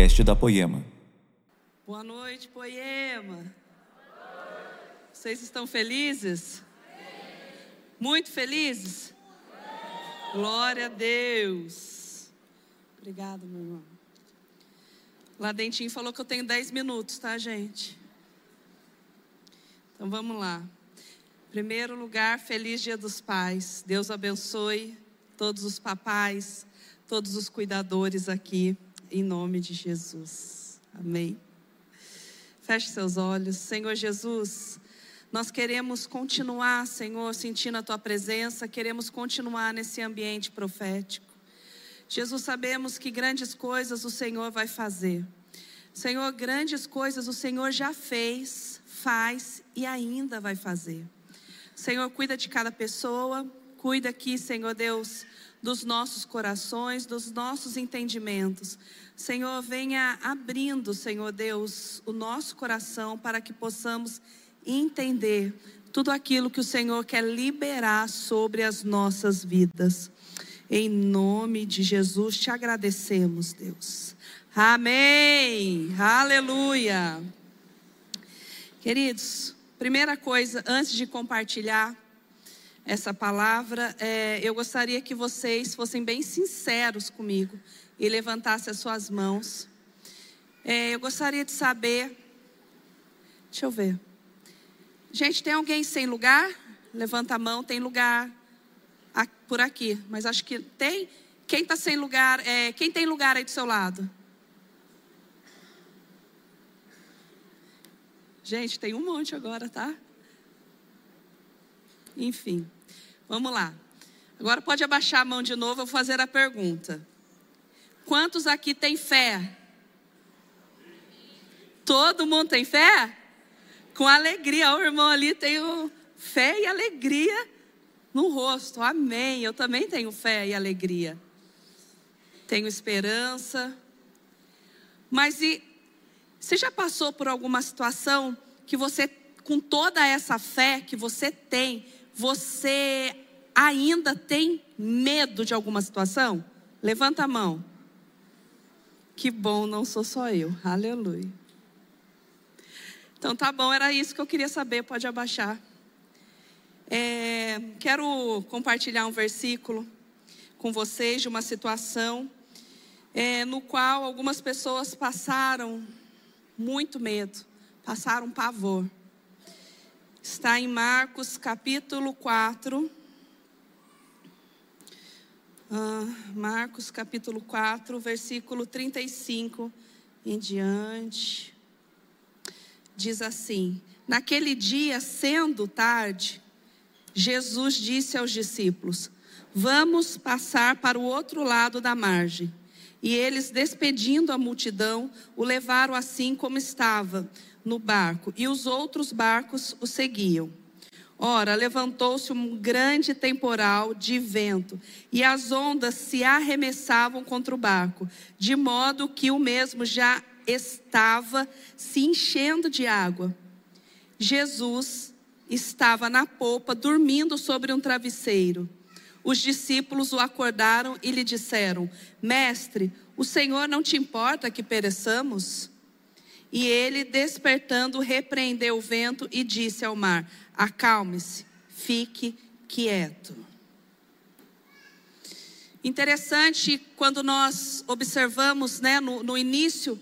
podcast da Poema. Boa noite, Poema. Vocês estão felizes? Muito felizes? Glória a Deus. Obrigada, meu irmão. Lá Dentinho falou que eu tenho 10 minutos, tá, gente? Então vamos lá. Primeiro lugar, feliz Dia dos Pais. Deus abençoe todos os papais, todos os cuidadores aqui, em nome de Jesus. Amém. Feche seus olhos. Senhor Jesus, nós queremos continuar, Senhor, sentindo a tua presença, queremos continuar nesse ambiente profético. Jesus, sabemos que grandes coisas o Senhor vai fazer. Senhor, grandes coisas o Senhor já fez, faz e ainda vai fazer. Senhor, cuida de cada pessoa, cuida aqui, Senhor Deus, dos nossos corações, dos nossos entendimentos. Senhor, venha abrindo, Senhor Deus, o nosso coração para que possamos entender tudo aquilo que o Senhor quer liberar sobre as nossas vidas. Em nome de Jesus te agradecemos, Deus. Amém. Aleluia. Queridos, primeira coisa, antes de compartilhar essa palavra, é, eu gostaria que vocês fossem bem sinceros comigo e levantassem as suas mãos. É, eu gostaria de saber. Deixa eu ver. Gente, tem alguém sem lugar? Levanta a mão, tem lugar por aqui. Mas acho que tem. Quem está sem lugar? É, quem tem lugar aí do seu lado? Gente, tem um monte agora, tá? Enfim, vamos lá. Agora pode abaixar a mão de novo, eu vou fazer a pergunta. Quantos aqui tem fé? Todo mundo tem fé? Com alegria, o irmão ali tem fé e alegria no rosto. Amém. Eu também tenho fé e alegria. Tenho esperança. Mas e você já passou por alguma situação que você, com toda essa fé que você tem, você ainda tem medo de alguma situação? Levanta a mão. Que bom, não sou só eu. Aleluia. Então tá bom, era isso que eu queria saber, pode abaixar. É, quero compartilhar um versículo com vocês de uma situação é, no qual algumas pessoas passaram muito medo, passaram pavor. Está em Marcos capítulo 4. Ah, Marcos capítulo 4, versículo 35 em diante diz assim: Naquele dia, sendo tarde, Jesus disse aos discípulos: Vamos passar para o outro lado da margem. E eles, despedindo a multidão, o levaram assim como estava no barco, e os outros barcos o seguiam. Ora, levantou-se um grande temporal de vento, e as ondas se arremessavam contra o barco, de modo que o mesmo já estava se enchendo de água. Jesus estava na polpa, dormindo sobre um travesseiro. Os discípulos o acordaram e lhe disseram: Mestre, o Senhor não te importa que pereçamos? E ele, despertando, repreendeu o vento e disse ao mar: Acalme-se, fique quieto. Interessante quando nós observamos né, no, no início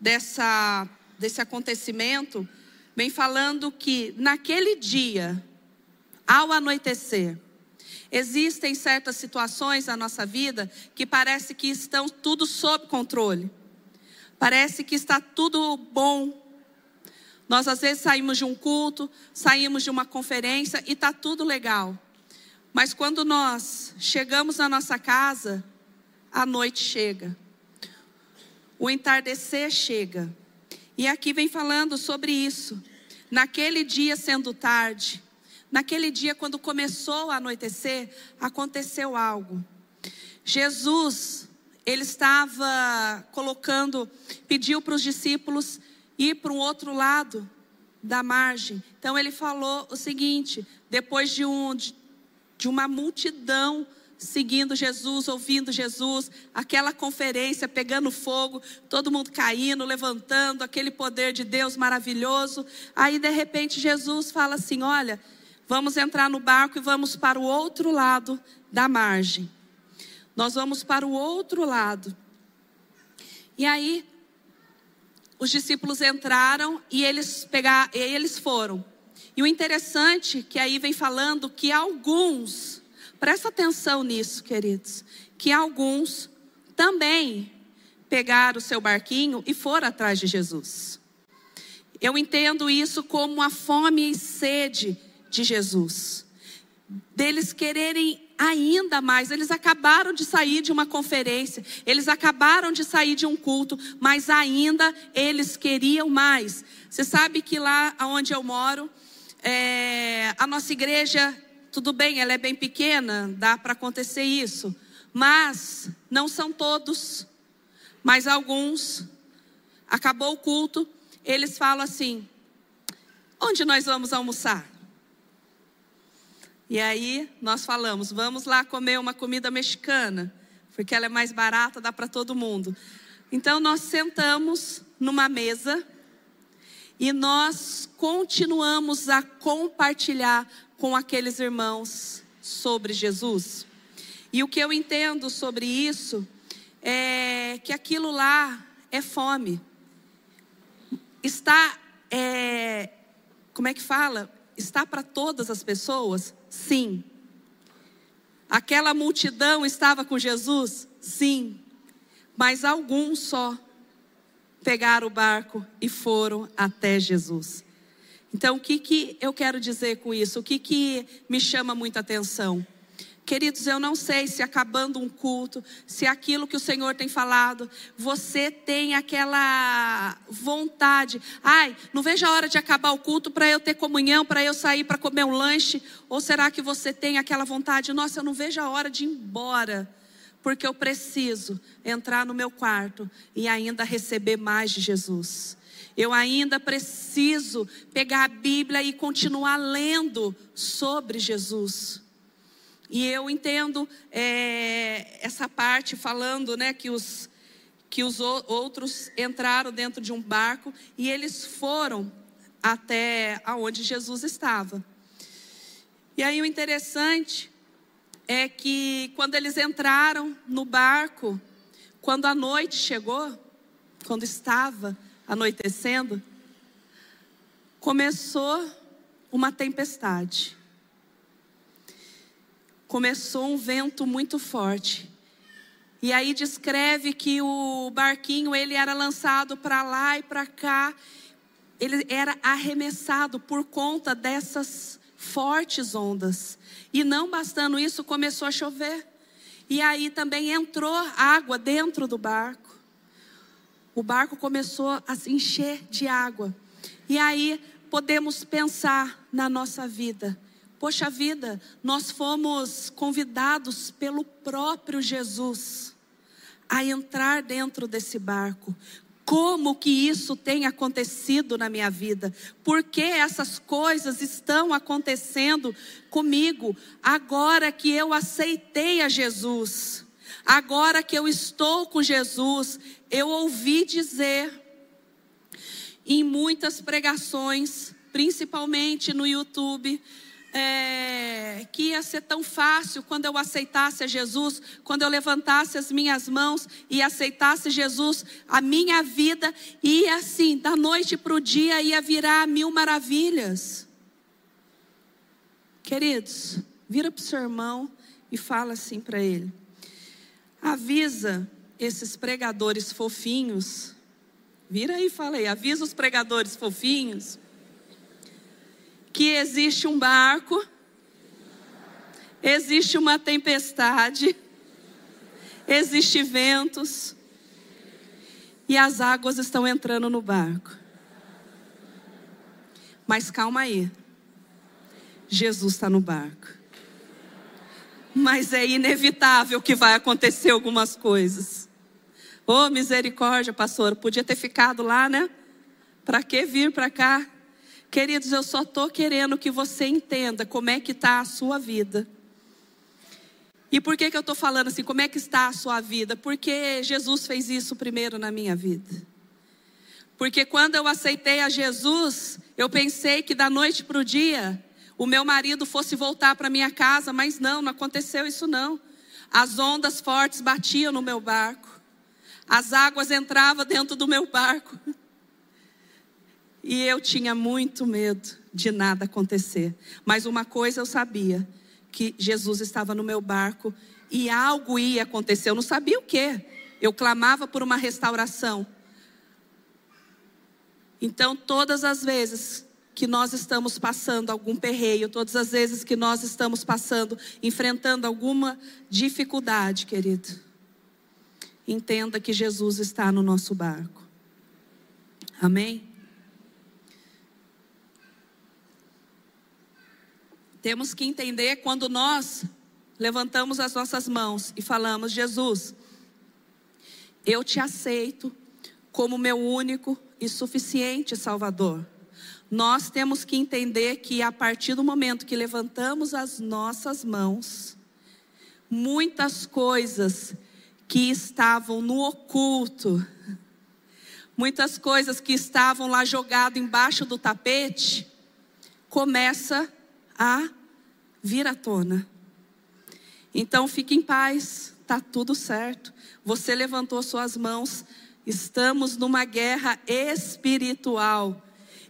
dessa, desse acontecimento, vem falando que naquele dia, ao anoitecer, existem certas situações na nossa vida que parece que estão tudo sob controle. Parece que está tudo bom. Nós às vezes saímos de um culto, saímos de uma conferência e está tudo legal. Mas quando nós chegamos na nossa casa, a noite chega o entardecer chega. E aqui vem falando sobre isso. Naquele dia, sendo tarde, naquele dia, quando começou a anoitecer, aconteceu algo. Jesus, ele estava colocando, pediu para os discípulos ir para um outro lado da margem. Então ele falou o seguinte: depois de, um, de, uma multidão seguindo Jesus, ouvindo Jesus, aquela conferência pegando fogo, todo mundo caindo, levantando, aquele poder de Deus maravilhoso. Aí de repente Jesus fala assim: Olha, vamos entrar no barco e vamos para o outro lado da margem. Nós vamos para o outro lado. E aí os discípulos entraram e eles pegar, e eles foram. E o interessante que aí vem falando que alguns Presta atenção nisso, queridos, que alguns também pegaram o seu barquinho e foram atrás de Jesus. Eu entendo isso como a fome e sede de Jesus. Deles quererem ainda mais. Eles acabaram de sair de uma conferência, eles acabaram de sair de um culto, mas ainda eles queriam mais. Você sabe que lá onde eu moro, é, a nossa igreja tudo bem, ela é bem pequena, dá para acontecer isso. Mas não são todos. Mas alguns, acabou o culto, eles falam assim: onde nós vamos almoçar? E aí nós falamos: vamos lá comer uma comida mexicana, porque ela é mais barata, dá para todo mundo. Então nós sentamos numa mesa e nós continuamos a compartilhar com aqueles irmãos sobre Jesus. E o que eu entendo sobre isso é que aquilo lá é fome. Está, é, como é que fala? Está para todas as pessoas? Sim. Aquela multidão estava com Jesus? Sim. Mas alguns só pegaram o barco e foram até Jesus. Então, o que, que eu quero dizer com isso? O que, que me chama muita atenção? Queridos, eu não sei se acabando um culto, se aquilo que o Senhor tem falado, você tem aquela vontade. Ai, não vejo a hora de acabar o culto para eu ter comunhão, para eu sair para comer um lanche. Ou será que você tem aquela vontade? Nossa, eu não vejo a hora de ir embora, porque eu preciso entrar no meu quarto e ainda receber mais de Jesus. Eu ainda preciso pegar a Bíblia e continuar lendo sobre Jesus. E eu entendo é, essa parte falando, né, que os que os outros entraram dentro de um barco e eles foram até aonde Jesus estava. E aí o interessante é que quando eles entraram no barco, quando a noite chegou, quando estava anoitecendo, começou uma tempestade. Começou um vento muito forte. E aí descreve que o barquinho ele era lançado para lá e para cá. Ele era arremessado por conta dessas fortes ondas. E não bastando isso, começou a chover. E aí também entrou água dentro do barco o barco começou a se encher de água. E aí podemos pensar na nossa vida. Poxa vida, nós fomos convidados pelo próprio Jesus a entrar dentro desse barco. Como que isso tem acontecido na minha vida? Por que essas coisas estão acontecendo comigo agora que eu aceitei a Jesus? Agora que eu estou com Jesus, eu ouvi dizer em muitas pregações, principalmente no YouTube, é, que ia ser tão fácil quando eu aceitasse a Jesus, quando eu levantasse as minhas mãos e aceitasse Jesus, a minha vida ia assim, da noite para o dia, ia virar mil maravilhas. Queridos, vira para o seu irmão e fala assim para ele: avisa esses pregadores fofinhos, vira aí e fala aí, avisa os pregadores fofinhos, que existe um barco, existe uma tempestade, existe ventos, e as águas estão entrando no barco. Mas calma aí, Jesus está no barco. Mas é inevitável que vai acontecer algumas coisas. Oh, misericórdia, pastor, podia ter ficado lá, né? Para que vir para cá? Queridos, eu só estou querendo que você entenda como é que está a sua vida. E por que, que eu estou falando assim? Como é que está a sua vida? Porque Jesus fez isso primeiro na minha vida. Porque quando eu aceitei a Jesus, eu pensei que da noite para o dia o meu marido fosse voltar para minha casa, mas não, não aconteceu isso não. As ondas fortes batiam no meu barco, as águas entravam dentro do meu barco. E eu tinha muito medo de nada acontecer. Mas uma coisa eu sabia: que Jesus estava no meu barco e algo ia acontecer. Eu não sabia o que. Eu clamava por uma restauração. Então, todas as vezes que nós estamos passando algum perreio, todas as vezes que nós estamos passando, enfrentando alguma dificuldade, querido, entenda que Jesus está no nosso barco. Amém? Temos que entender quando nós levantamos as nossas mãos e falamos: Jesus, eu te aceito como meu único e suficiente Salvador. Nós temos que entender que a partir do momento que levantamos as nossas mãos, muitas coisas que estavam no oculto, muitas coisas que estavam lá jogadas embaixo do tapete, começa a vir à tona. Então fique em paz, está tudo certo. Você levantou suas mãos, estamos numa guerra espiritual.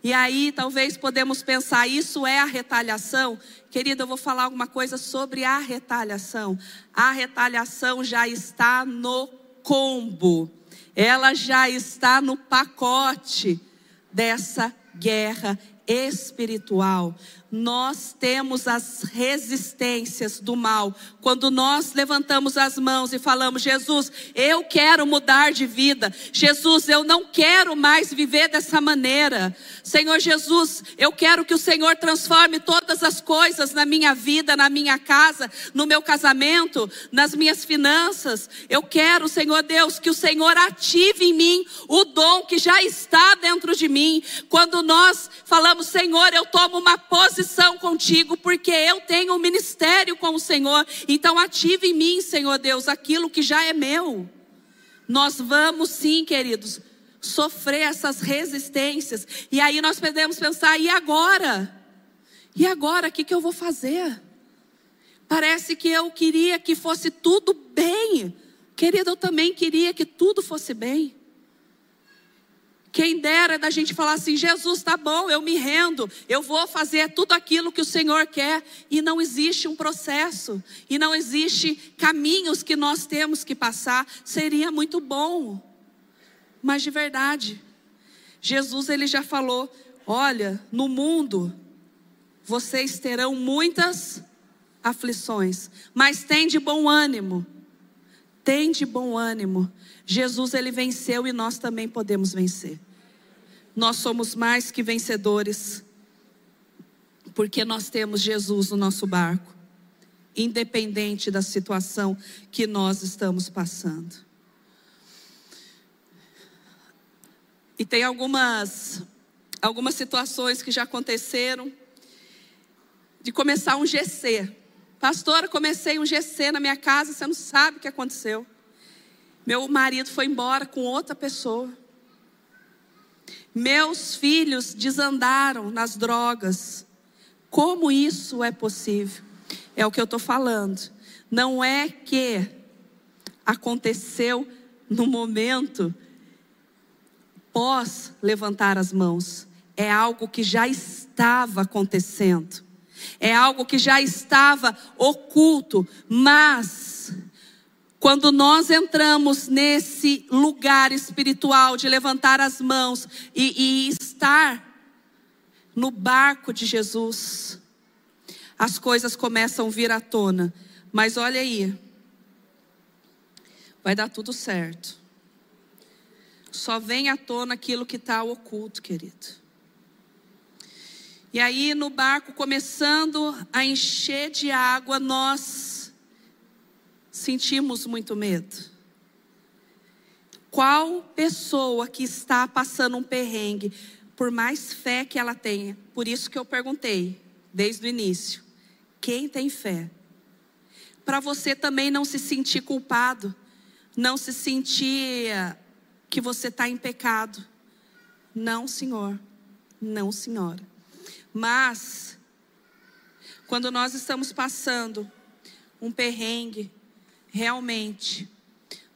E aí talvez podemos pensar, isso é a retaliação? Querida, eu vou falar alguma coisa sobre a retaliação. A retaliação já está no combo. Ela já está no pacote dessa guerra espiritual nós temos as resistências do mal. Quando nós levantamos as mãos e falamos: Jesus, eu quero mudar de vida. Jesus, eu não quero mais viver dessa maneira. Senhor Jesus, eu quero que o Senhor transforme todas as coisas na minha vida, na minha casa, no meu casamento, nas minhas finanças. Eu quero, Senhor Deus, que o Senhor ative em mim o dom que já está dentro de mim. Quando nós falamos, Senhor, eu tomo uma posição contigo, porque eu tenho um ministério com o Senhor. Então, ative em mim, Senhor Deus, aquilo que já é meu. Nós vamos sim, queridos, sofrer essas resistências. E aí nós podemos pensar: e agora? E agora, o que, que eu vou fazer? Parece que eu queria que fosse tudo bem. Querido, eu também queria que tudo fosse bem. Quem dera da gente falar assim: Jesus, tá bom, eu me rendo, eu vou fazer tudo aquilo que o Senhor quer. E não existe um processo, e não existe caminhos que nós temos que passar. Seria muito bom, mas de verdade, Jesus ele já falou: olha, no mundo vocês terão muitas aflições, mas tem de bom ânimo. Tem de bom ânimo. Jesus ele venceu e nós também podemos vencer nós somos mais que vencedores, porque nós temos Jesus no nosso barco, independente da situação que nós estamos passando. E tem algumas algumas situações que já aconteceram de começar um GC. Pastora, comecei um GC na minha casa, você não sabe o que aconteceu. Meu marido foi embora com outra pessoa. Meus filhos desandaram nas drogas. Como isso é possível? É o que eu estou falando. Não é que aconteceu no momento pós levantar as mãos. É algo que já estava acontecendo. É algo que já estava oculto, mas quando nós entramos nesse lugar espiritual de levantar as mãos e, e estar no barco de Jesus, as coisas começam a vir à tona. Mas olha aí, vai dar tudo certo. Só vem à tona aquilo que está oculto, querido. E aí, no barco começando a encher de água, nós sentimos muito medo? Qual pessoa que está passando um perrengue, por mais fé que ela tenha, por isso que eu perguntei desde o início: quem tem fé? para você também não se sentir culpado, não se sentir que você está em pecado. Não, Senhor. Não, Senhora. Mas, quando nós estamos passando um perrengue, realmente,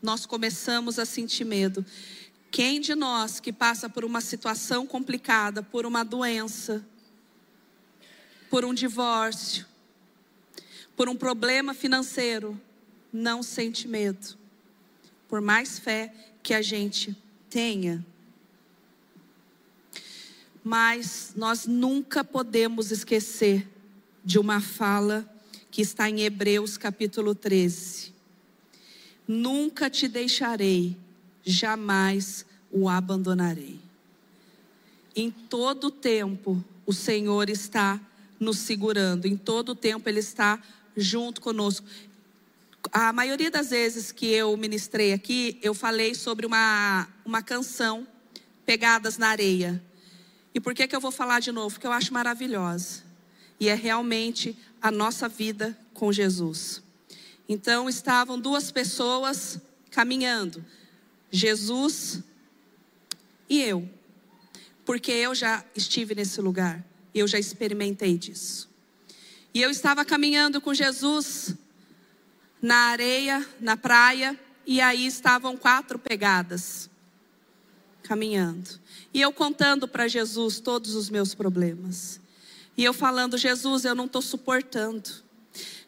nós começamos a sentir medo. Quem de nós que passa por uma situação complicada, por uma doença, por um divórcio, por um problema financeiro, não sente medo, por mais fé que a gente tenha. Mas nós nunca podemos esquecer de uma fala que está em Hebreus capítulo 13. Nunca te deixarei, jamais o abandonarei. Em todo tempo, o Senhor está nos segurando, em todo tempo, Ele está junto conosco. A maioria das vezes que eu ministrei aqui, eu falei sobre uma, uma canção, Pegadas na Areia. E por que, que eu vou falar de novo? Porque eu acho maravilhosa. E é realmente a nossa vida com Jesus. Então estavam duas pessoas caminhando, Jesus e eu, porque eu já estive nesse lugar, eu já experimentei disso. E eu estava caminhando com Jesus na areia, na praia, e aí estavam quatro pegadas caminhando. E eu contando para Jesus todos os meus problemas. E eu falando: Jesus, eu não estou suportando.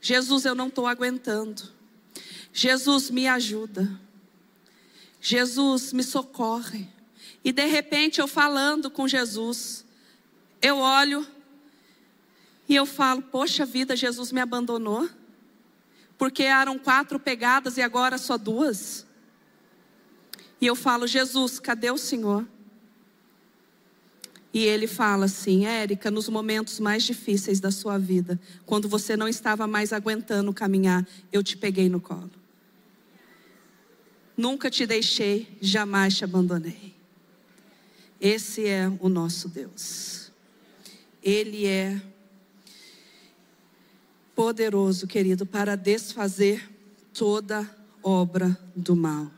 Jesus, eu não estou aguentando. Jesus, me ajuda. Jesus, me socorre. E de repente eu falando com Jesus, eu olho e eu falo: Poxa vida, Jesus me abandonou. Porque eram quatro pegadas e agora só duas. E eu falo: Jesus, cadê o Senhor? E ele fala assim: Érica, nos momentos mais difíceis da sua vida, quando você não estava mais aguentando caminhar, eu te peguei no colo. Nunca te deixei, jamais te abandonei. Esse é o nosso Deus. Ele é poderoso, querido, para desfazer toda obra do mal.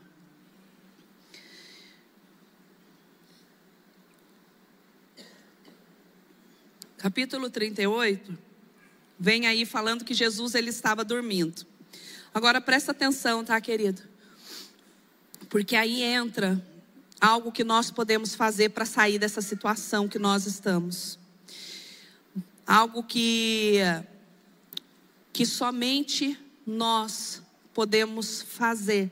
Capítulo 38, vem aí falando que Jesus ele estava dormindo. Agora presta atenção, tá, querido? Porque aí entra algo que nós podemos fazer para sair dessa situação que nós estamos. Algo que que somente nós podemos fazer,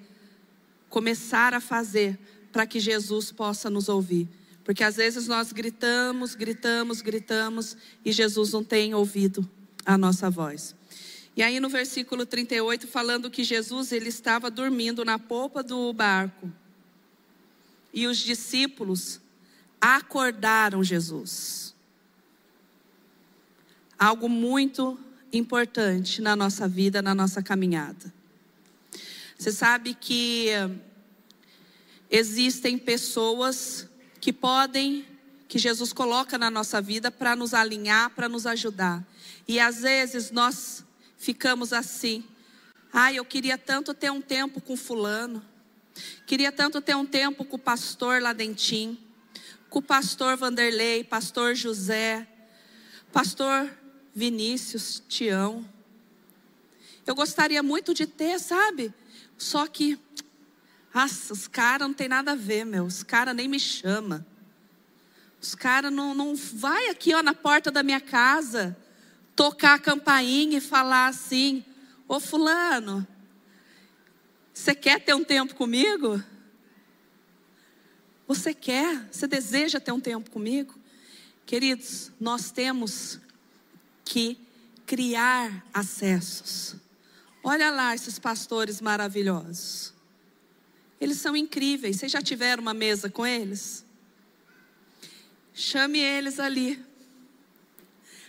começar a fazer para que Jesus possa nos ouvir. Porque às vezes nós gritamos, gritamos, gritamos e Jesus não tem ouvido a nossa voz. E aí no versículo 38 falando que Jesus ele estava dormindo na polpa do barco. E os discípulos acordaram Jesus. Algo muito importante na nossa vida, na nossa caminhada. Você sabe que existem pessoas que podem, que Jesus coloca na nossa vida para nos alinhar, para nos ajudar. E às vezes nós ficamos assim. Ai, eu queria tanto ter um tempo com fulano. Queria tanto ter um tempo com o pastor Ladentim, com o pastor Vanderlei, pastor José, pastor Vinícius, Tião. Eu gostaria muito de ter, sabe? Só que nossa, os caras não tem nada a ver, meu. Os caras nem me chamam. Os caras não, não vai aqui ó, na porta da minha casa tocar a campainha e falar assim: Ô fulano, você quer ter um tempo comigo? Você quer? Você deseja ter um tempo comigo? Queridos, nós temos que criar acessos. Olha lá esses pastores maravilhosos. Eles são incríveis. Vocês já tiveram uma mesa com eles? Chame eles ali.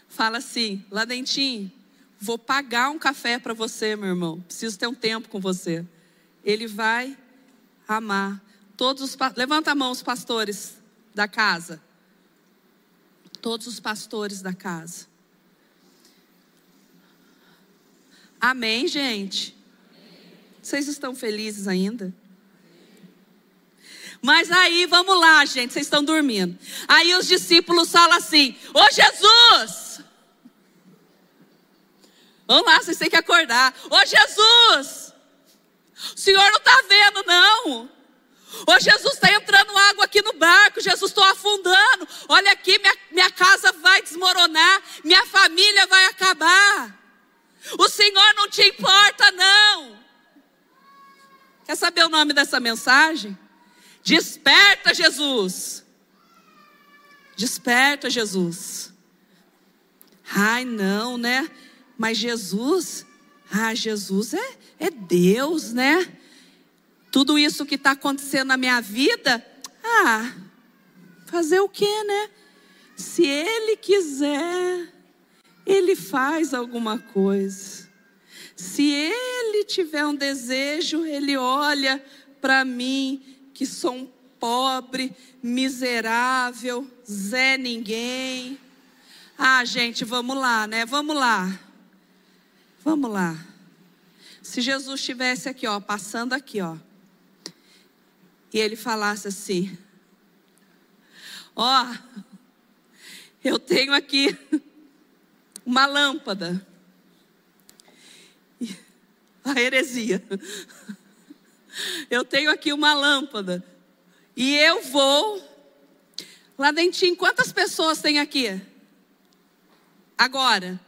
Fala assim: Ladentim, vou pagar um café para você, meu irmão. Preciso ter um tempo com você. Ele vai amar. Todos os levanta a mão os pastores da casa. Todos os pastores da casa. Amém, gente? Vocês estão felizes ainda? Mas aí, vamos lá, gente, vocês estão dormindo. Aí os discípulos falam assim: Ô Jesus! Vamos lá, vocês têm que acordar. Ô Jesus! O senhor não está vendo, não. Ô Jesus, está entrando água aqui no barco. Jesus, estou afundando. Olha aqui, minha, minha casa vai desmoronar. Minha família vai acabar. O Senhor não te importa, não. Quer saber o nome dessa mensagem? Desperta, Jesus. Desperta, Jesus. Ai, não, né? Mas Jesus, ah, Jesus é, é Deus, né? Tudo isso que está acontecendo na minha vida, ah, fazer o quê, né? Se Ele quiser, Ele faz alguma coisa. Se Ele tiver um desejo, Ele olha para mim que sou um pobre, miserável, Zé ninguém. Ah, gente, vamos lá, né? Vamos lá. Vamos lá. Se Jesus estivesse aqui, ó, passando aqui, ó, e ele falasse assim: Ó, eu tenho aqui uma lâmpada. A heresia eu tenho aqui uma lâmpada. E eu vou. Lá dentinho, quantas pessoas tem aqui? Agora.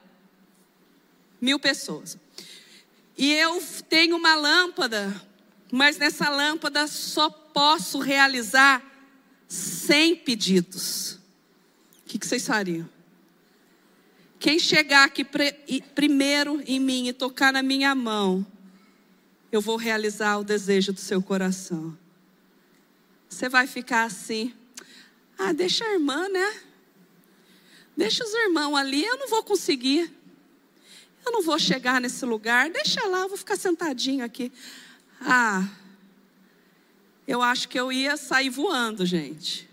Mil pessoas. E eu tenho uma lâmpada, mas nessa lâmpada só posso realizar 100 pedidos. O que vocês fariam? Quem chegar aqui primeiro em mim e tocar na minha mão, eu vou realizar o desejo do seu coração. Você vai ficar assim, ah, deixa a irmã, né? Deixa os irmãos ali, eu não vou conseguir. Eu não vou chegar nesse lugar, deixa lá, eu vou ficar sentadinho aqui. Ah, eu acho que eu ia sair voando, gente.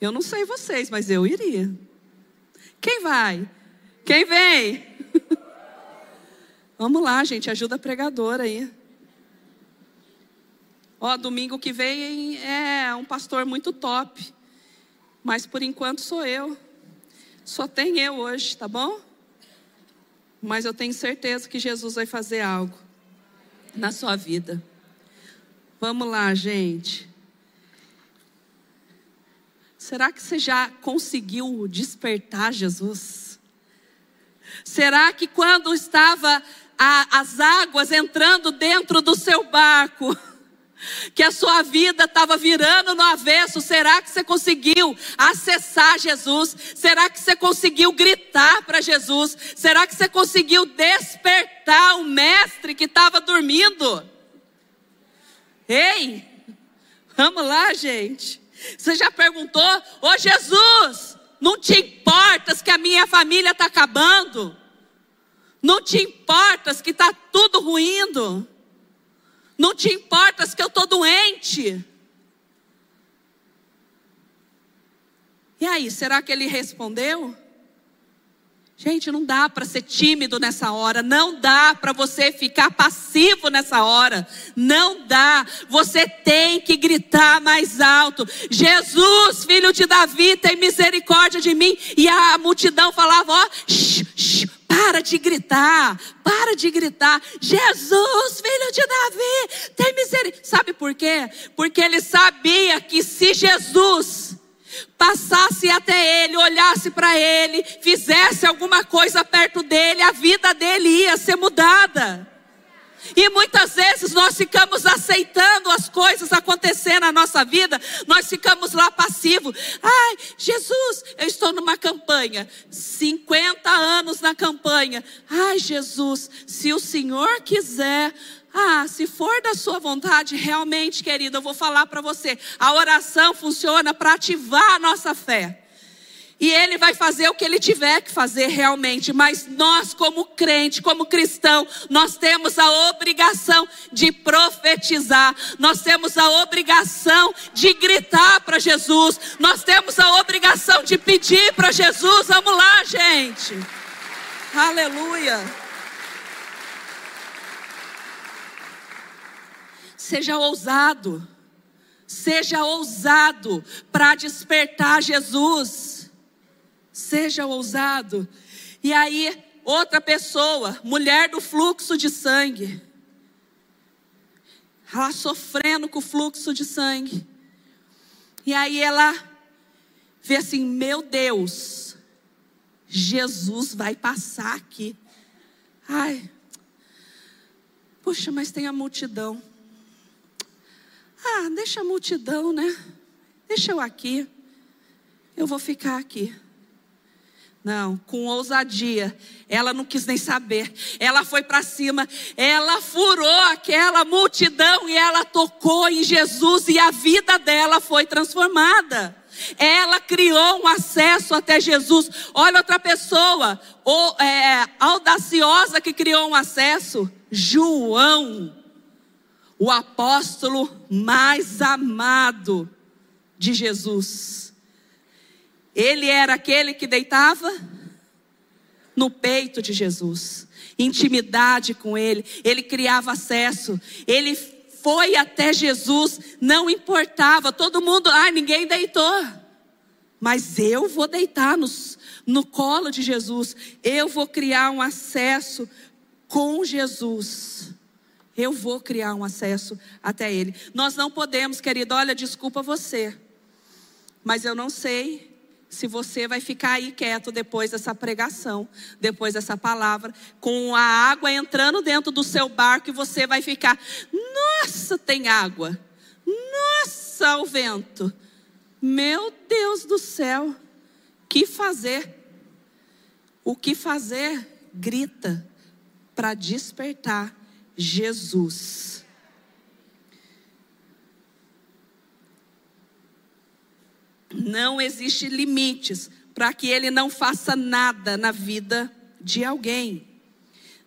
Eu não sei vocês, mas eu iria. Quem vai? Quem vem? Vamos lá, gente, ajuda a pregadora aí. Ó, domingo que vem é um pastor muito top. Mas por enquanto sou eu. Só tem eu hoje, tá bom? Mas eu tenho certeza que Jesus vai fazer algo na sua vida. Vamos lá, gente. Será que você já conseguiu despertar Jesus? Será que quando estava a, as águas entrando dentro do seu barco, que a sua vida estava virando no avesso, será que você conseguiu acessar Jesus? Será que você conseguiu gritar para Jesus? Será que você conseguiu despertar o mestre que estava dormindo? Ei, vamos lá, gente. Você já perguntou, ô Jesus, não te importas que a minha família está acabando? Não te importas que está tudo ruindo. Não te importas que eu estou doente. E aí, será que ele respondeu? Gente, não dá para ser tímido nessa hora, não dá para você ficar passivo nessa hora, não dá. Você tem que gritar mais alto: Jesus, filho de Davi, tem misericórdia de mim. E a multidão falava: ó, shh, shh, para de gritar, para de gritar. Jesus, filho de Davi, tem misericórdia. Sabe por quê? Porque ele sabia que se Jesus passasse até ele, olhasse para ele, fizesse alguma coisa perto dele, a vida dele ia ser mudada. E muitas vezes nós ficamos aceitando as coisas acontecer na nossa vida, nós ficamos lá passivos. Ai, Jesus, eu estou numa campanha, 50 anos na campanha. Ai, Jesus, se o Senhor quiser, ah, se for da sua vontade, realmente, querida, eu vou falar para você. A oração funciona para ativar a nossa fé. E ele vai fazer o que ele tiver que fazer realmente. Mas nós, como crente, como cristão, nós temos a obrigação de profetizar, nós temos a obrigação de gritar para Jesus, nós temos a obrigação de pedir para Jesus. Vamos lá, gente. Aleluia. Seja ousado, seja ousado para despertar Jesus. Seja ousado. E aí, outra pessoa, mulher do fluxo de sangue, ela sofrendo com o fluxo de sangue. E aí ela vê assim: meu Deus, Jesus vai passar aqui. Ai, puxa, mas tem a multidão. Ah, deixa a multidão, né? Deixa eu aqui. Eu vou ficar aqui. Não, com ousadia. Ela não quis nem saber. Ela foi para cima. Ela furou aquela multidão e ela tocou em Jesus e a vida dela foi transformada. Ela criou um acesso até Jesus. Olha outra pessoa, ou, é, audaciosa que criou um acesso. João, o apóstolo mais amado de Jesus. Ele era aquele que deitava no peito de Jesus, intimidade com ele, ele criava acesso, ele foi até Jesus, não importava, todo mundo, ah, ninguém deitou, mas eu vou deitar nos, no colo de Jesus, eu vou criar um acesso com Jesus. Eu vou criar um acesso até Ele. Nós não podemos, querido, olha, desculpa você, mas eu não sei se você vai ficar aí quieto depois dessa pregação, depois dessa palavra, com a água entrando dentro do seu barco e você vai ficar, nossa, tem água. Nossa, o vento. Meu Deus do céu. Que fazer? O que fazer? Grita para despertar Jesus. Não existe limites para que ele não faça nada na vida de alguém.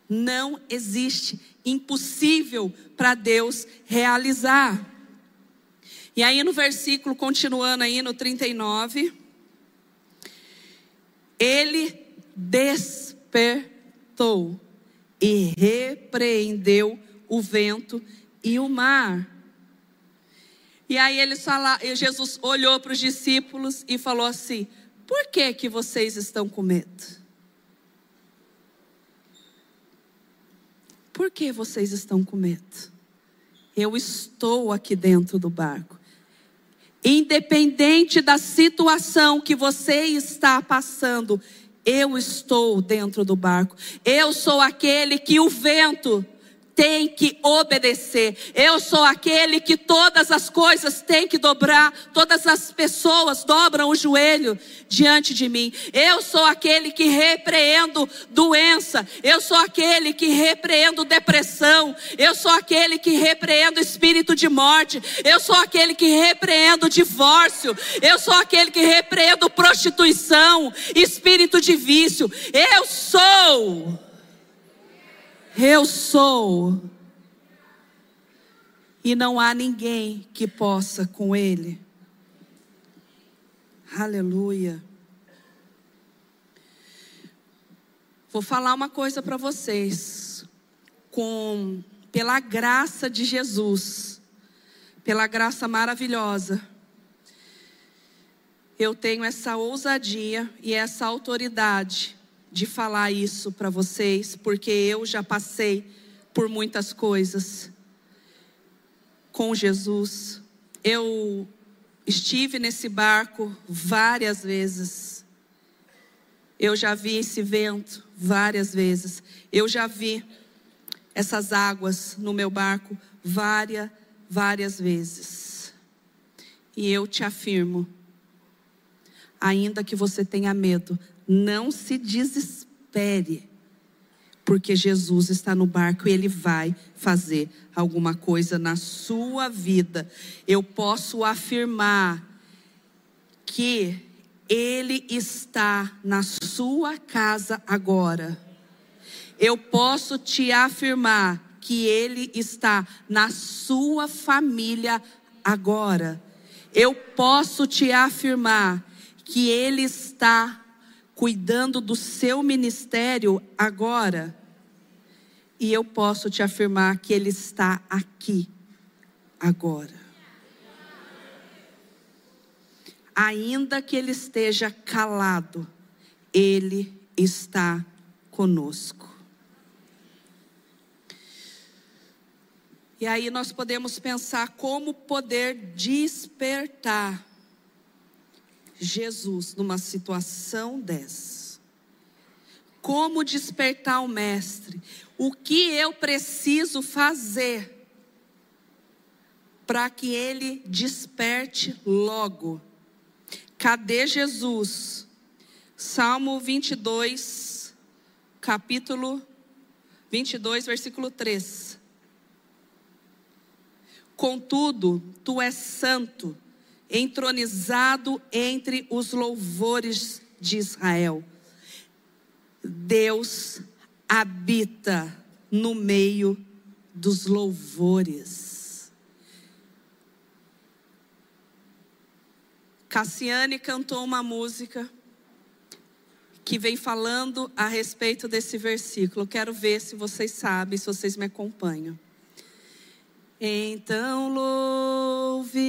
Não existe impossível para Deus realizar. E aí no versículo continuando aí no 39, ele despertou e repreendeu o vento e o mar e aí eles fala, Jesus olhou para os discípulos e falou assim: Por que que vocês estão com medo? Por que vocês estão com medo? Eu estou aqui dentro do barco. Independente da situação que você está passando, eu estou dentro do barco. Eu sou aquele que o vento tem que obedecer. Eu sou aquele que todas as coisas tem que dobrar, todas as pessoas dobram o joelho diante de mim. Eu sou aquele que repreendo doença. Eu sou aquele que repreendo depressão. Eu sou aquele que repreendo espírito de morte. Eu sou aquele que repreendo divórcio. Eu sou aquele que repreendo prostituição, espírito de vício. Eu sou eu sou. E não há ninguém que possa com Ele. Aleluia. Vou falar uma coisa para vocês. Com pela graça de Jesus, pela graça maravilhosa, eu tenho essa ousadia e essa autoridade de falar isso para vocês, porque eu já passei por muitas coisas com Jesus. Eu estive nesse barco várias vezes. Eu já vi esse vento várias vezes. Eu já vi essas águas no meu barco várias, várias vezes. E eu te afirmo, ainda que você tenha medo, não se desespere, porque Jesus está no barco e ele vai fazer alguma coisa na sua vida. Eu posso afirmar que ele está na sua casa agora. Eu posso te afirmar que ele está na sua família agora. Eu posso te afirmar que ele está cuidando do seu ministério agora. E eu posso te afirmar que Ele está aqui agora. Ainda que ele esteja calado, ele está conosco. E aí nós podemos pensar como poder despertar Jesus numa situação dessa. Como despertar o Mestre? O que eu preciso fazer para que ele desperte logo? Cadê Jesus? Salmo 22, capítulo 22, versículo 3. Contudo, tu és santo, entronizado entre os louvores de Israel. Deus habita no meio dos louvores. Cassiane cantou uma música que vem falando a respeito desse versículo. Quero ver se vocês sabem, se vocês me acompanham. Então louve.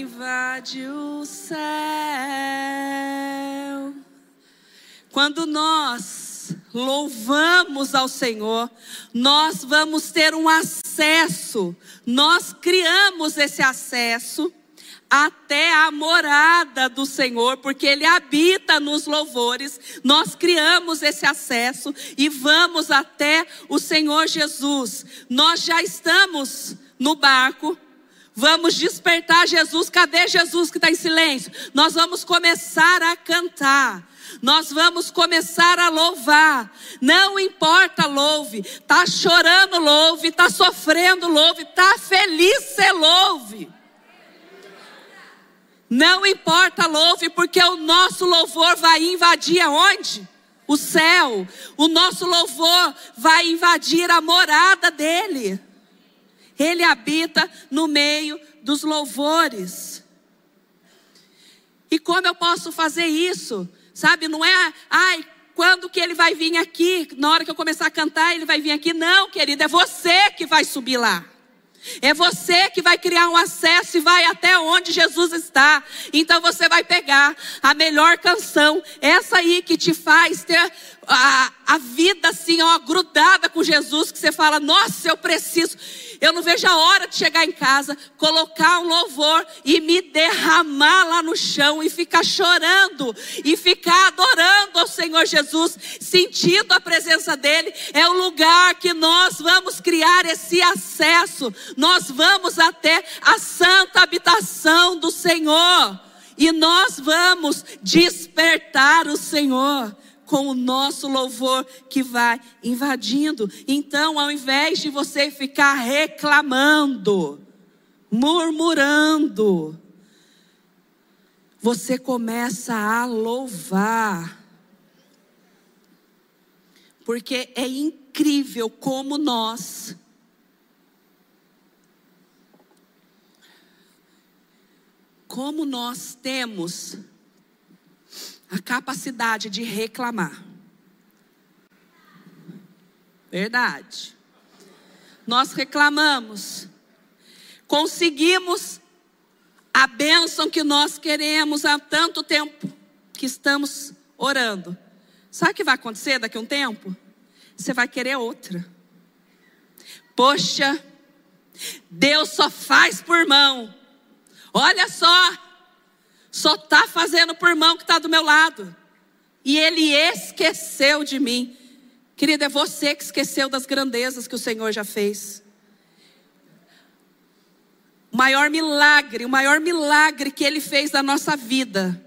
Invade o céu. Quando nós louvamos ao Senhor, nós vamos ter um acesso, nós criamos esse acesso até a morada do Senhor, porque Ele habita nos louvores. Nós criamos esse acesso e vamos até o Senhor Jesus. Nós já estamos no barco, Vamos despertar Jesus. Cadê Jesus que está em silêncio? Nós vamos começar a cantar. Nós vamos começar a louvar. Não importa, louve. Tá chorando, louve. Tá sofrendo, louve. Tá feliz, você louve. Não importa, louve, porque o nosso louvor vai invadir aonde? O céu. O nosso louvor vai invadir a morada dele. Ele habita no meio dos louvores. E como eu posso fazer isso? Sabe, não é, ai, quando que ele vai vir aqui? Na hora que eu começar a cantar, ele vai vir aqui? Não, querido, é você que vai subir lá. É você que vai criar um acesso e vai até onde Jesus está. Então você vai pegar a melhor canção, essa aí que te faz ter a, a vida assim, ó, grudada com Jesus, que você fala, nossa, eu preciso. Eu não vejo a hora de chegar em casa, colocar um louvor e me derramar lá no chão e ficar chorando e ficar adorando ao Senhor Jesus, sentindo a presença dEle. É o lugar que nós vamos criar esse acesso. Nós vamos até a santa habitação do Senhor. E nós vamos despertar o Senhor com o nosso louvor que vai invadindo. Então, ao invés de você ficar reclamando, murmurando, você começa a louvar. Porque é incrível como nós como nós temos a capacidade de reclamar. Verdade. Nós reclamamos, conseguimos a bênção que nós queremos há tanto tempo que estamos orando. Sabe o que vai acontecer daqui a um tempo? Você vai querer outra. Poxa, Deus só faz por mão. Olha só, só está fazendo por mão que está do meu lado. E ele esqueceu de mim. Querida, é você que esqueceu das grandezas que o Senhor já fez. O maior milagre, o maior milagre que ele fez na nossa vida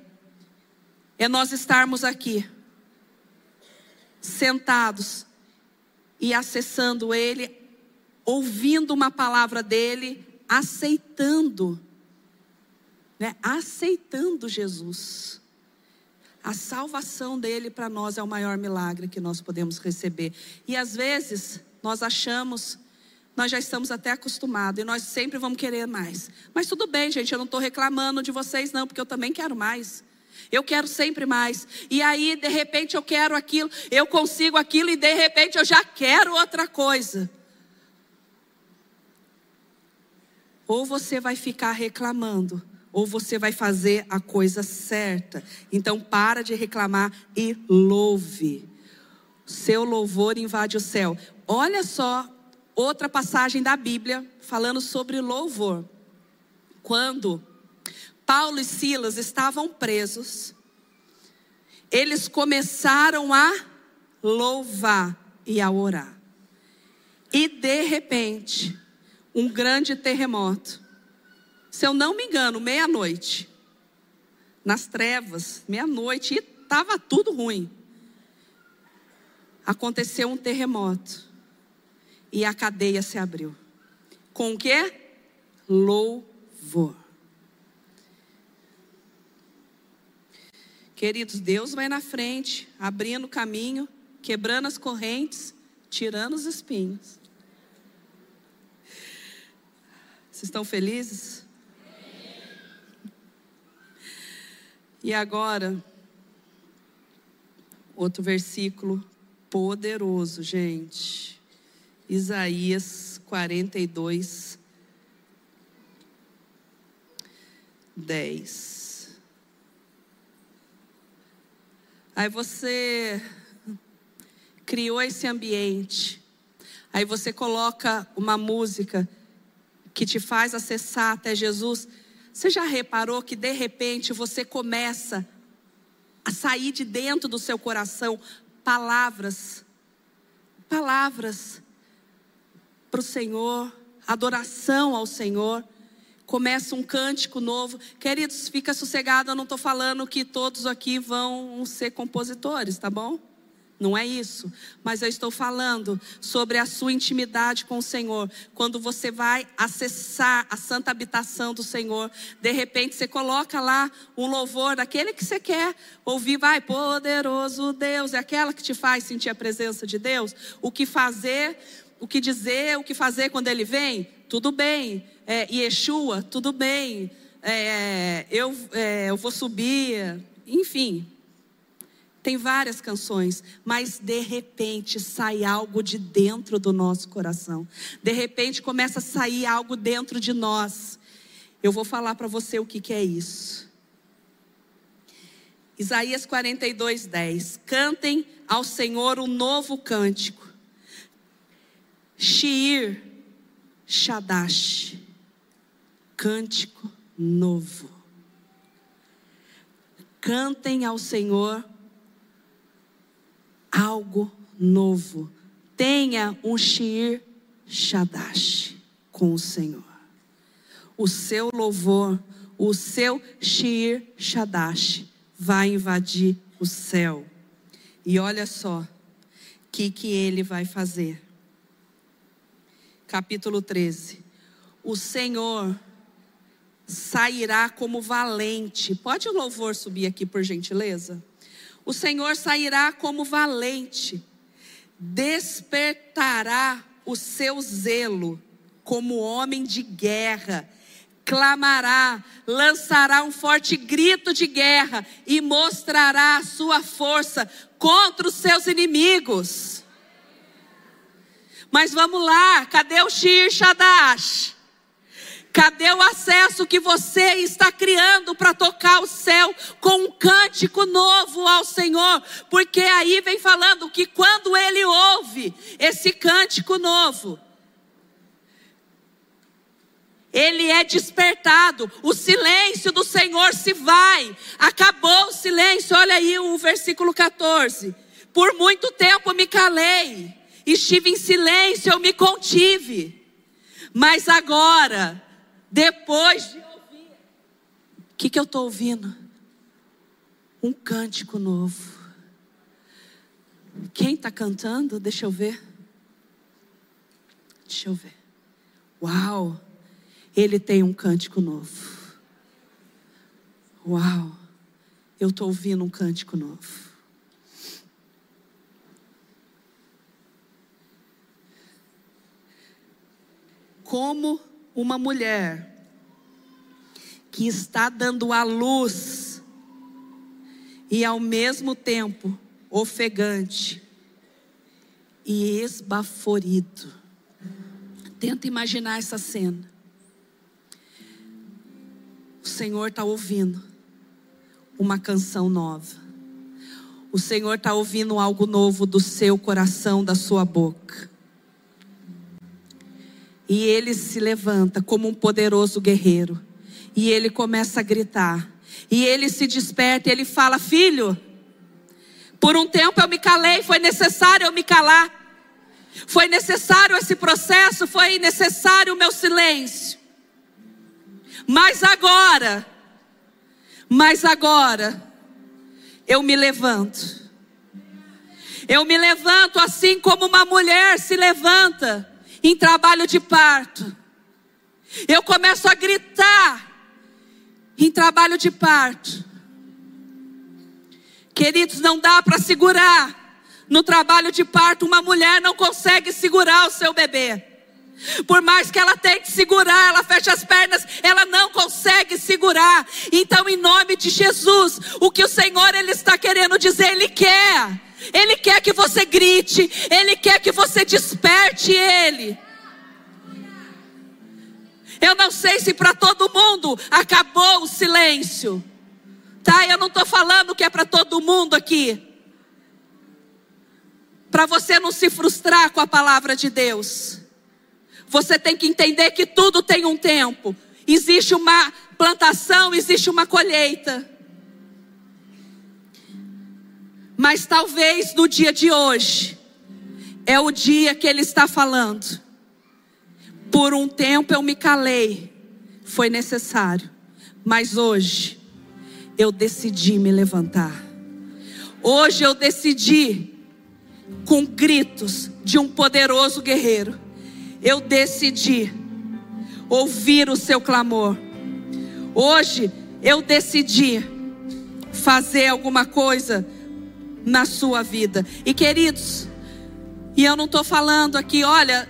é nós estarmos aqui, sentados e acessando ele, ouvindo uma palavra dele, aceitando né, aceitando Jesus. A salvação dele para nós é o maior milagre que nós podemos receber. E às vezes nós achamos, nós já estamos até acostumados e nós sempre vamos querer mais. Mas tudo bem, gente, eu não estou reclamando de vocês, não, porque eu também quero mais. Eu quero sempre mais. E aí, de repente, eu quero aquilo, eu consigo aquilo, e de repente eu já quero outra coisa. Ou você vai ficar reclamando, ou você vai fazer a coisa certa. Então para de reclamar e louve. Seu louvor invade o céu. Olha só outra passagem da Bíblia falando sobre louvor. Quando Paulo e Silas estavam presos, eles começaram a louvar e a orar. E de repente, um grande terremoto se eu não me engano, meia-noite, nas trevas, meia-noite, e estava tudo ruim. Aconteceu um terremoto e a cadeia se abriu. Com o que? Louvor. Queridos, Deus vai na frente, abrindo o caminho, quebrando as correntes, tirando os espinhos. Vocês estão felizes? E agora, outro versículo poderoso, gente. Isaías 42, 10. Aí você criou esse ambiente. Aí você coloca uma música que te faz acessar até Jesus. Você já reparou que de repente você começa a sair de dentro do seu coração palavras, palavras para o Senhor, adoração ao Senhor. Começa um cântico novo. Queridos, fica sossegado, eu não estou falando que todos aqui vão ser compositores, tá bom? Não é isso. Mas eu estou falando sobre a sua intimidade com o Senhor. Quando você vai acessar a santa habitação do Senhor, de repente você coloca lá um louvor daquele que você quer ouvir. Vai, poderoso Deus. É aquela que te faz sentir a presença de Deus. O que fazer, o que dizer, o que fazer quando ele vem? Tudo bem. É, Yeshua, tudo bem. É, eu, é, eu vou subir. Enfim, tem várias canções, mas de repente sai algo de dentro do nosso coração. De repente começa a sair algo dentro de nós. Eu vou falar para você o que, que é isso. Isaías 42, 10. Cantem ao Senhor um novo cântico. Shir Shadash. Cântico novo. Cantem ao Senhor algo novo. Tenha um Shir Shadash com o Senhor. O seu louvor, o seu Shir Shadash vai invadir o céu. E olha só, o que, que ele vai fazer. Capítulo 13. O Senhor sairá como valente. Pode o louvor subir aqui, por gentileza? O Senhor sairá como valente, despertará o seu zelo como homem de guerra, clamará, lançará um forte grito de guerra e mostrará a sua força contra os seus inimigos. Mas vamos lá, cadê o Shir Shadash? Cadê o acesso que você está criando para tocar o céu com um cântico novo ao Senhor? Porque aí vem falando que quando ele ouve esse cântico novo, ele é despertado, o silêncio do Senhor se vai, acabou o silêncio, olha aí o versículo 14. Por muito tempo me calei, estive em silêncio, eu me contive, mas agora depois de ouvir, o que, que eu estou ouvindo? Um cântico novo. Quem está cantando? Deixa eu ver. Deixa eu ver. Uau! Ele tem um cântico novo. Uau! eu estou ouvindo um cântico novo. Como uma mulher que está dando à luz e ao mesmo tempo ofegante e esbaforido. Tenta imaginar essa cena. O Senhor está ouvindo uma canção nova. O Senhor está ouvindo algo novo do seu coração, da sua boca. E ele se levanta como um poderoso guerreiro. E ele começa a gritar. E ele se desperta e ele fala: Filho, por um tempo eu me calei, foi necessário eu me calar. Foi necessário esse processo, foi necessário o meu silêncio. Mas agora, mas agora, eu me levanto. Eu me levanto assim como uma mulher se levanta em trabalho de parto. Eu começo a gritar em trabalho de parto. Queridos, não dá para segurar no trabalho de parto, uma mulher não consegue segurar o seu bebê. Por mais que ela tente segurar, ela fecha as pernas, ela não consegue segurar. Então, em nome de Jesus, o que o Senhor ele está querendo dizer, ele quer. Ele quer que você grite, ele quer que você desperte ele. Eu não sei se para todo mundo acabou o silêncio. Tá? Eu não estou falando que é para todo mundo aqui para você não se frustrar com a palavra de Deus. Você tem que entender que tudo tem um tempo. Existe uma plantação, existe uma colheita. Mas talvez no dia de hoje é o dia que ele está falando. Por um tempo eu me calei, foi necessário, mas hoje eu decidi me levantar. Hoje eu decidi com gritos de um poderoso guerreiro, eu decidi ouvir o seu clamor. Hoje eu decidi fazer alguma coisa na sua vida. E queridos, e eu não estou falando aqui, olha,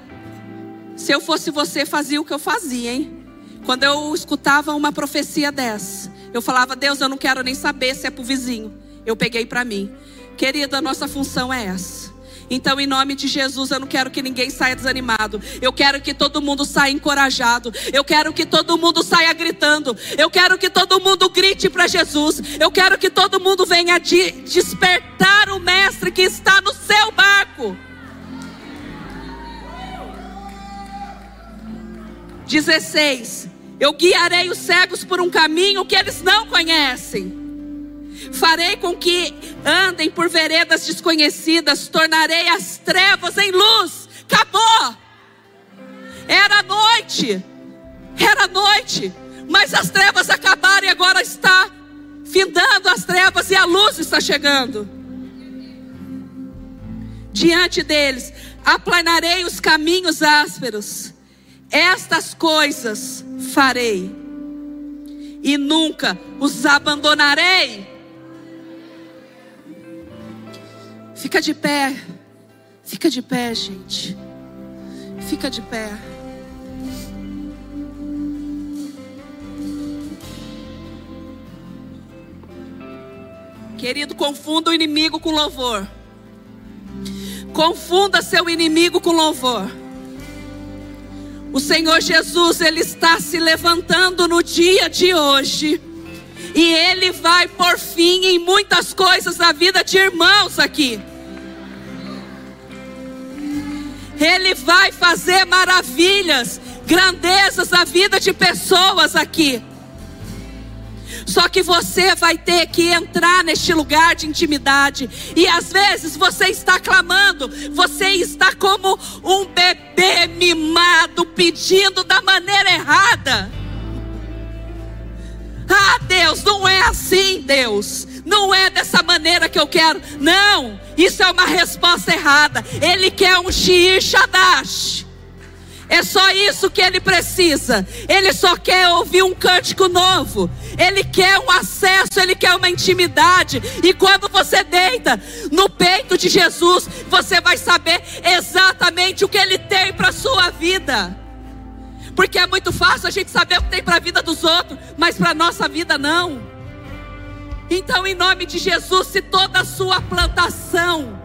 se eu fosse você, fazia o que eu fazia, hein? Quando eu escutava uma profecia dessa, eu falava, Deus, eu não quero nem saber se é para o vizinho. Eu peguei para mim. Querido, a nossa função é essa. Então, em nome de Jesus, eu não quero que ninguém saia desanimado. Eu quero que todo mundo saia encorajado. Eu quero que todo mundo saia gritando. Eu quero que todo mundo grite para Jesus. Eu quero que todo mundo venha de despertar o Mestre que está no seu barco. 16. Eu guiarei os cegos por um caminho que eles não conhecem. Farei com que andem por veredas desconhecidas, tornarei as trevas em luz. Acabou. Era noite, era noite, mas as trevas acabaram e agora está findando as trevas e a luz está chegando. Diante deles, aplanarei os caminhos ásperos. Estas coisas farei e nunca os abandonarei. Fica de pé. Fica de pé, gente. Fica de pé. Querido, confunda o inimigo com louvor. Confunda seu inimigo com louvor. O Senhor Jesus, Ele está se levantando no dia de hoje. E Ele vai por fim em muitas coisas na vida de irmãos aqui. Ele vai fazer maravilhas, grandezas na vida de pessoas aqui. Só que você vai ter que entrar neste lugar de intimidade. E às vezes você está clamando, você está como um bebê mimado, pedindo da maneira errada. Ah, Deus, não é assim, Deus. Não é dessa maneira que eu quero. Não, isso é uma resposta errada. Ele quer um Shir Shadash. É só isso que ele precisa. Ele só quer ouvir um cântico novo. Ele quer um acesso, ele quer uma intimidade. E quando você deita no peito de Jesus, você vai saber exatamente o que ele tem para sua vida. Porque é muito fácil a gente saber o que tem para a vida dos outros, mas para a nossa vida não. Então, em nome de Jesus, se toda a sua plantação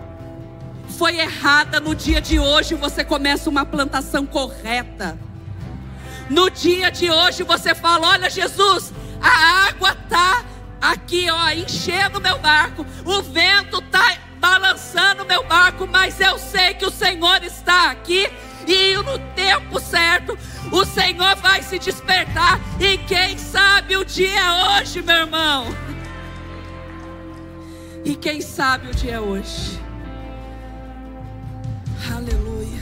foi errada, no dia de hoje você começa uma plantação correta. No dia de hoje você fala: Olha, Jesus, a água está aqui, ó, enchendo meu barco, o vento está balançando meu barco, mas eu sei que o Senhor está aqui e no tempo certo o Senhor vai se despertar. E quem sabe o dia é hoje, meu irmão. E quem sabe o dia é hoje. Aleluia.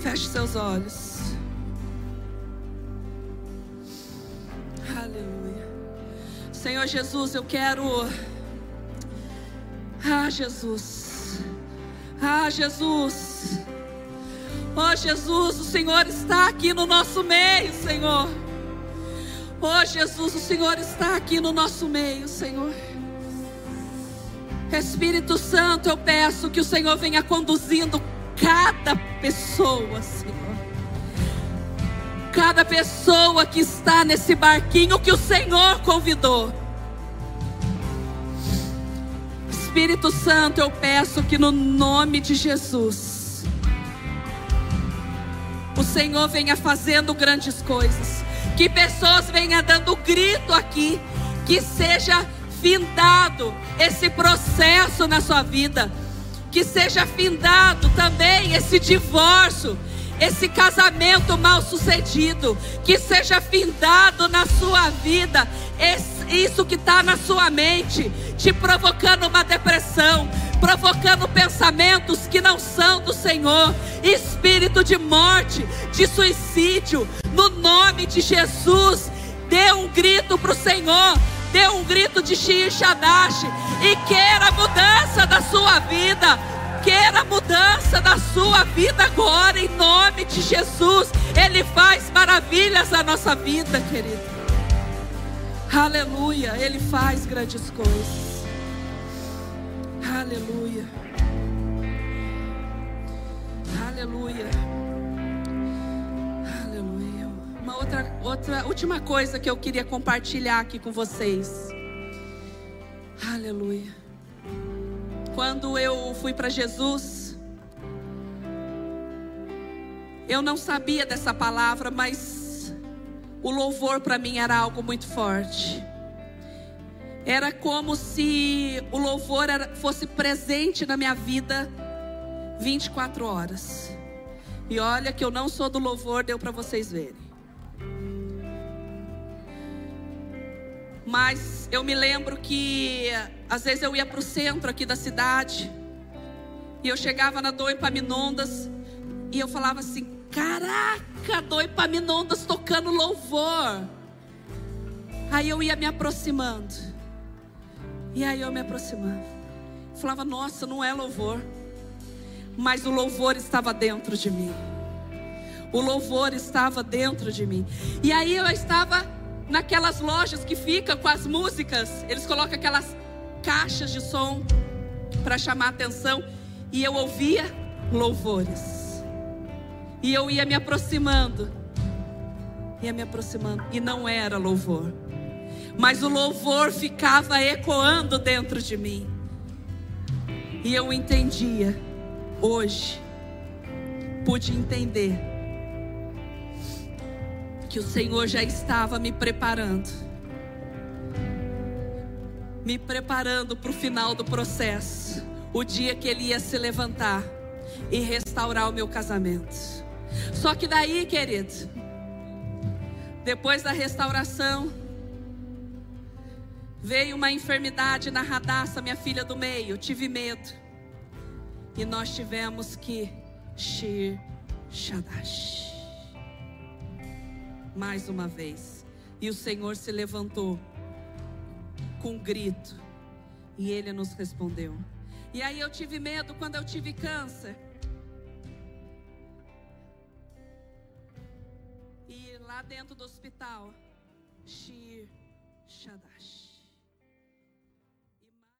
Feche seus olhos. Aleluia. Senhor Jesus, eu quero. Ah, Jesus. Ah, Jesus. Oh, Jesus, o Senhor está aqui no nosso meio, Senhor. Oh, Jesus, o Senhor está aqui no nosso meio, Senhor. Espírito Santo, eu peço que o Senhor venha conduzindo cada pessoa, Senhor. Cada pessoa que está nesse barquinho que o Senhor convidou. Espírito Santo, eu peço que no nome de Jesus, o Senhor venha fazendo grandes coisas. Que pessoas venham dando grito aqui. Que seja findado esse processo na sua vida. Que seja findado também esse divórcio, esse casamento mal sucedido. Que seja findado na sua vida esse, isso que está na sua mente, te provocando uma depressão, provocando pensamentos que não são do Senhor, espírito de morte, de suicídio, no nome de Jesus. Dê um grito para o Senhor, dê um grito de Shadash e queira a mudança da sua vida. Queira a mudança da sua vida agora, em nome de Jesus. Ele faz maravilhas na nossa vida, querido. Aleluia, Ele faz grandes coisas. Aleluia. Aleluia. Uma outra, outra última coisa que eu queria compartilhar aqui com vocês. Aleluia. Quando eu fui para Jesus, eu não sabia dessa palavra, mas o louvor para mim era algo muito forte. Era como se o louvor fosse presente na minha vida 24 horas. E olha que eu não sou do louvor, deu para vocês verem. Mas eu me lembro que às vezes eu ia para o centro aqui da cidade e eu chegava na Dom Epaminondas e eu falava assim: Caraca, Dom Epaminondas tocando louvor. Aí eu ia me aproximando. E aí eu me aproximava. Falava: Nossa, não é louvor. Mas o louvor estava dentro de mim. O louvor estava dentro de mim. E aí eu estava naquelas lojas que ficam com as músicas, eles colocam aquelas caixas de som para chamar atenção, e eu ouvia louvores. E eu ia me aproximando, ia me aproximando, e não era louvor, mas o louvor ficava ecoando dentro de mim, e eu entendia, hoje, pude entender que o Senhor já estava me preparando. Me preparando para o final do processo. O dia que Ele ia se levantar e restaurar o meu casamento. Só que daí, querido, depois da restauração, veio uma enfermidade na radaça, minha filha do meio. tive medo. E nós tivemos que Shir Shadash mais uma vez. E o Senhor se levantou com um grito e ele nos respondeu. E aí eu tive medo quando eu tive câncer. E lá dentro do hospital.